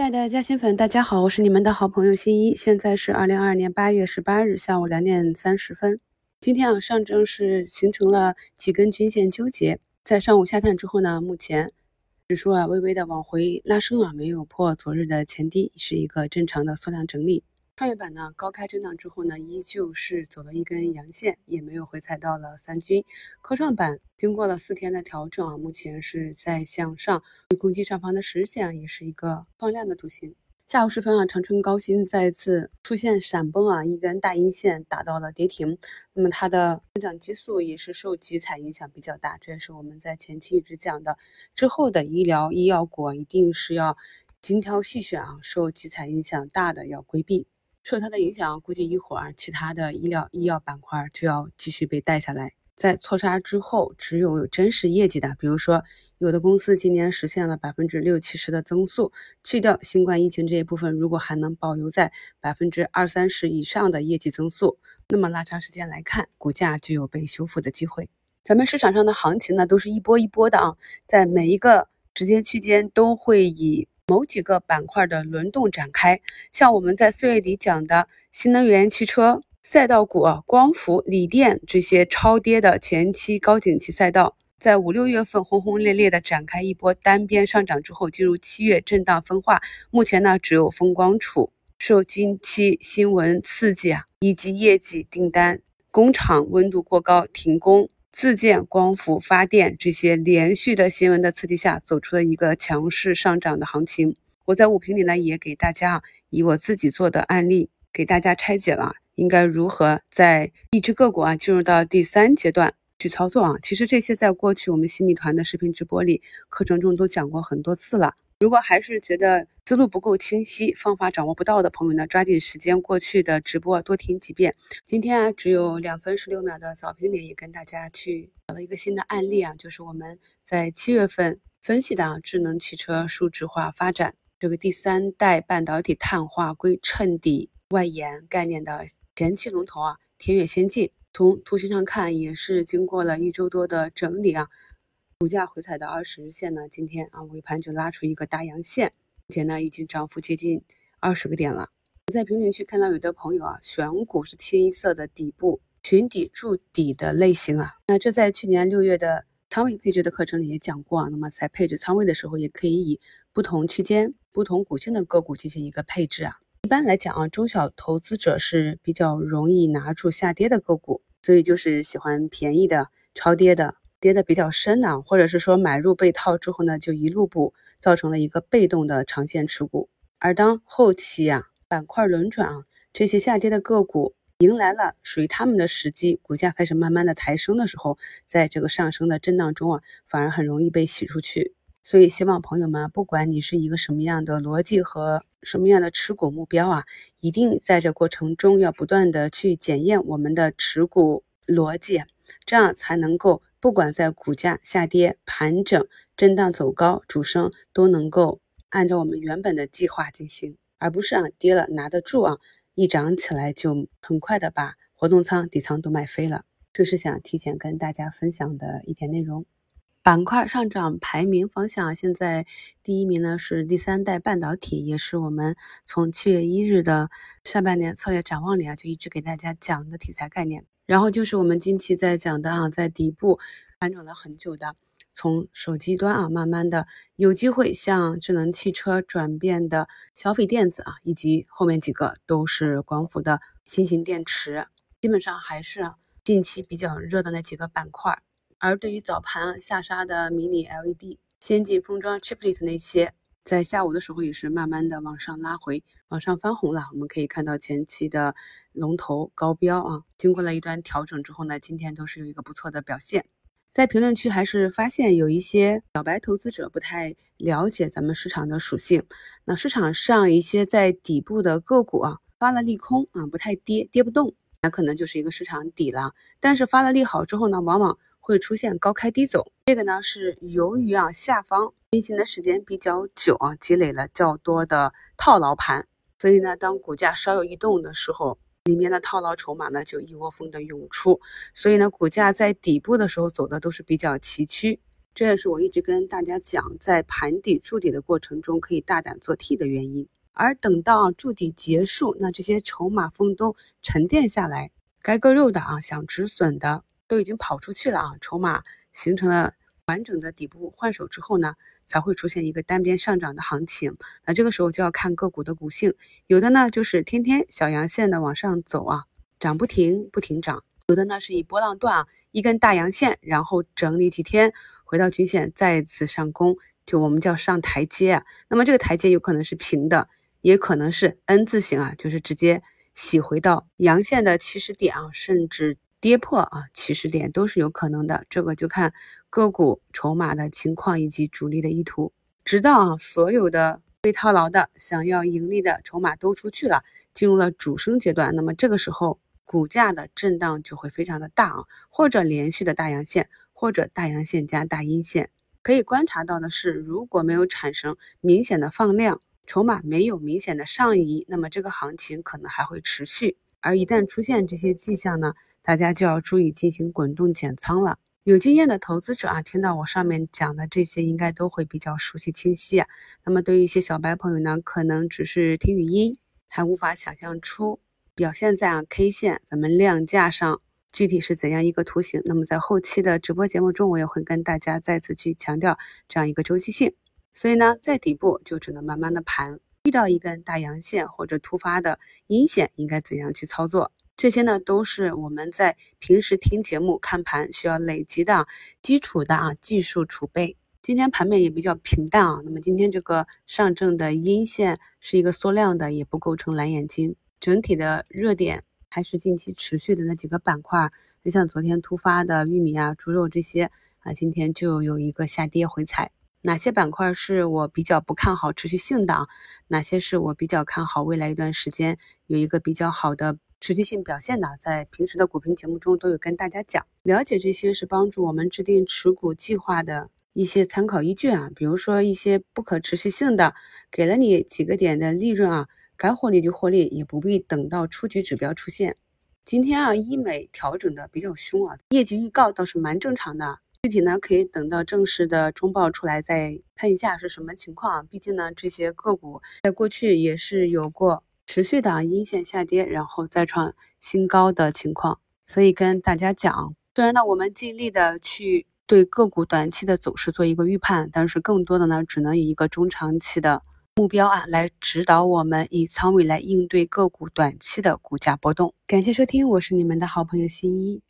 亲爱的嘉兴粉，大家好，我是你们的好朋友新一。现在是二零二二年八月十八日下午两点三十分。今天啊，上证是形成了几根均线纠结，在上午下探之后呢，目前指数啊微微的往回拉升啊，没有破昨日的前低，是一个正常的缩量整理。创业板呢高开震荡之后呢，依旧是走了一根阳线，也没有回踩到了三均。科创板经过了四天的调整啊，目前是在向上，攻击上方的十日线也是一个放量的图形。下午时分啊，长春高新再次出现闪崩啊，一根大阴线打到了跌停。那么它的增长激素也是受集采影响比较大，这也是我们在前期一直讲的，之后的医疗医药股一定是要精挑细选啊，受集采影响大的要规避。受它的影响，估计一会儿其他的医疗医药板块就要继续被带下来。在错杀之后，只有有真实业绩的，比如说有的公司今年实现了百分之六七十的增速，去掉新冠疫情这一部分，如果还能保留在百分之二三十以上的业绩增速，那么拉长时间来看，股价就有被修复的机会。咱们市场上的行情呢，都是一波一波的啊，在每一个时间区间都会以。某几个板块的轮动展开，像我们在四月底讲的新能源汽车赛道股、光伏、锂电这些超跌的前期高景气赛道，在五六月份轰轰烈烈的展开一波单边上涨之后，进入七月震荡分化。目前呢，只有风光储受近期新闻刺激啊，以及业绩订单、工厂温度过高停工。自建光伏发电这些连续的新闻的刺激下，走出了一个强势上涨的行情。我在五评里呢，也给大家以我自己做的案例给大家拆解了，应该如何在一只个股啊进入到第三阶段去操作啊。其实这些在过去我们新米团的视频直播里、课程中都讲过很多次了。如果还是觉得思路不够清晰，方法掌握不到的朋友呢，抓紧时间过去的直播多听几遍。今天啊，只有两分十六秒的早评里也跟大家去找了一个新的案例啊，就是我们在七月份分析的啊，智能汽车数字化发展这个第三代半导体碳化硅衬底外延概念的前期龙头啊，天越先进。从图形上看，也是经过了一周多的整理啊。股价回踩到二十日线呢，今天啊尾盘就拉出一个大阳线，目前呢已经涨幅接近二十个点了。在评论区看到有的朋友啊，选股是清一色的底部群底筑底的类型啊，那这在去年六月的仓位配置的课程里也讲过啊。那么在配置仓位的时候，也可以以不同区间、不同股性的个股进行一个配置啊。一般来讲啊，中小投资者是比较容易拿住下跌的个股，所以就是喜欢便宜的超跌的。跌的比较深呢，或者是说买入被套之后呢，就一路补，造成了一个被动的长线持股。而当后期啊板块轮转啊，这些下跌的个股迎来了属于他们的时机，股价开始慢慢的抬升的时候，在这个上升的震荡中啊，反而很容易被洗出去。所以希望朋友们，不管你是一个什么样的逻辑和什么样的持股目标啊，一定在这过程中要不断的去检验我们的持股逻辑，这样才能够。不管在股价下跌、盘整、震荡走高、主升，都能够按照我们原本的计划进行，而不是啊跌了拿得住啊，一涨起来就很快的把活动仓、底仓都卖飞了。这是想提前跟大家分享的一点内容。板块上涨排名方向，现在第一名呢是第三代半导体，也是我们从七月一日的下半年策略展望里啊就一直给大家讲的题材概念。然后就是我们近期在讲的啊，在底部盘整了很久的，从手机端啊，慢慢的有机会向智能汽车转变的消费电子啊，以及后面几个都是光伏的新型电池，基本上还是近期比较热的那几个板块。而对于早盘下杀的迷你 LED、先进封装 Chiplet 那些。在下午的时候也是慢慢的往上拉回，往上翻红了。我们可以看到前期的龙头高标啊，经过了一段调整之后呢，今天都是有一个不错的表现。在评论区还是发现有一些小白投资者不太了解咱们市场的属性。那市场上一些在底部的个股啊，发了利空啊，不太跌，跌不动，那可能就是一个市场底了。但是发了利好之后呢，往往会出现高开低走，这个呢是由于啊下方运行的时间比较久啊，积累了较多的套牢盘，所以呢，当股价稍有异动的时候，里面的套牢筹码呢就一窝蜂的涌出，所以呢，股价在底部的时候走的都是比较崎岖，这也是我一直跟大家讲，在盘底筑底的过程中可以大胆做 T 的原因。而等到筑底结束，那这些筹码峰都沉淀下来，该割肉的啊，想止损的都已经跑出去了啊，筹码形成了完整的底部换手之后呢，才会出现一个单边上涨的行情。那这个时候就要看个股的股性，有的呢就是天天小阳线的往上走啊，涨不停不停涨；有的呢是以波浪段啊，一根大阳线，然后整理几天，回到均线再次上攻，就我们叫上台阶。那么这个台阶有可能是平的。也可能是 N 字形啊，就是直接洗回到阳线的起始点啊，甚至跌破啊起始点都是有可能的。这个就看个股筹码的情况以及主力的意图。直到啊所有的被套牢的、想要盈利的筹码都出去了，进入了主升阶段，那么这个时候股价的震荡就会非常的大啊，或者连续的大阳线，或者大阳线加大阴线。可以观察到的是，如果没有产生明显的放量。筹码没有明显的上移，那么这个行情可能还会持续。而一旦出现这些迹象呢，大家就要注意进行滚动减仓了。有经验的投资者啊，听到我上面讲的这些，应该都会比较熟悉清晰啊。那么对于一些小白朋友呢，可能只是听语音，还无法想象出表现在啊 K 线咱们量价上具体是怎样一个图形。那么在后期的直播节目中，我也会跟大家再次去强调这样一个周期性。所以呢，在底部就只能慢慢的盘，遇到一根大阳线或者突发的阴线，应该怎样去操作？这些呢，都是我们在平时听节目看盘需要累积的基础的啊技术储备。今天盘面也比较平淡啊，那么今天这个上证的阴线是一个缩量的，也不构成蓝眼睛。整体的热点还是近期持续的那几个板块，就像昨天突发的玉米啊、猪肉这些啊，今天就有一个下跌回踩。哪些板块是我比较不看好持续性的？哪些是我比较看好未来一段时间有一个比较好的持续性表现的？在平时的股评节目中都有跟大家讲，了解这些是帮助我们制定持股计划的一些参考依据啊。比如说一些不可持续性的，给了你几个点的利润啊，该获利就获利，也不必等到出局指标出现。今天啊，医美调整的比较凶啊，业绩预告倒是蛮正常的。具体呢，可以等到正式的中报出来再看一下是什么情况。毕竟呢，这些个股在过去也是有过持续的阴线下跌，然后再创新高的情况。所以跟大家讲，虽然呢我们尽力的去对个股短期的走势做一个预判，但是更多的呢只能以一个中长期的目标啊来指导我们以仓位来应对个股短期的股价波动。感谢收听，我是你们的好朋友新一。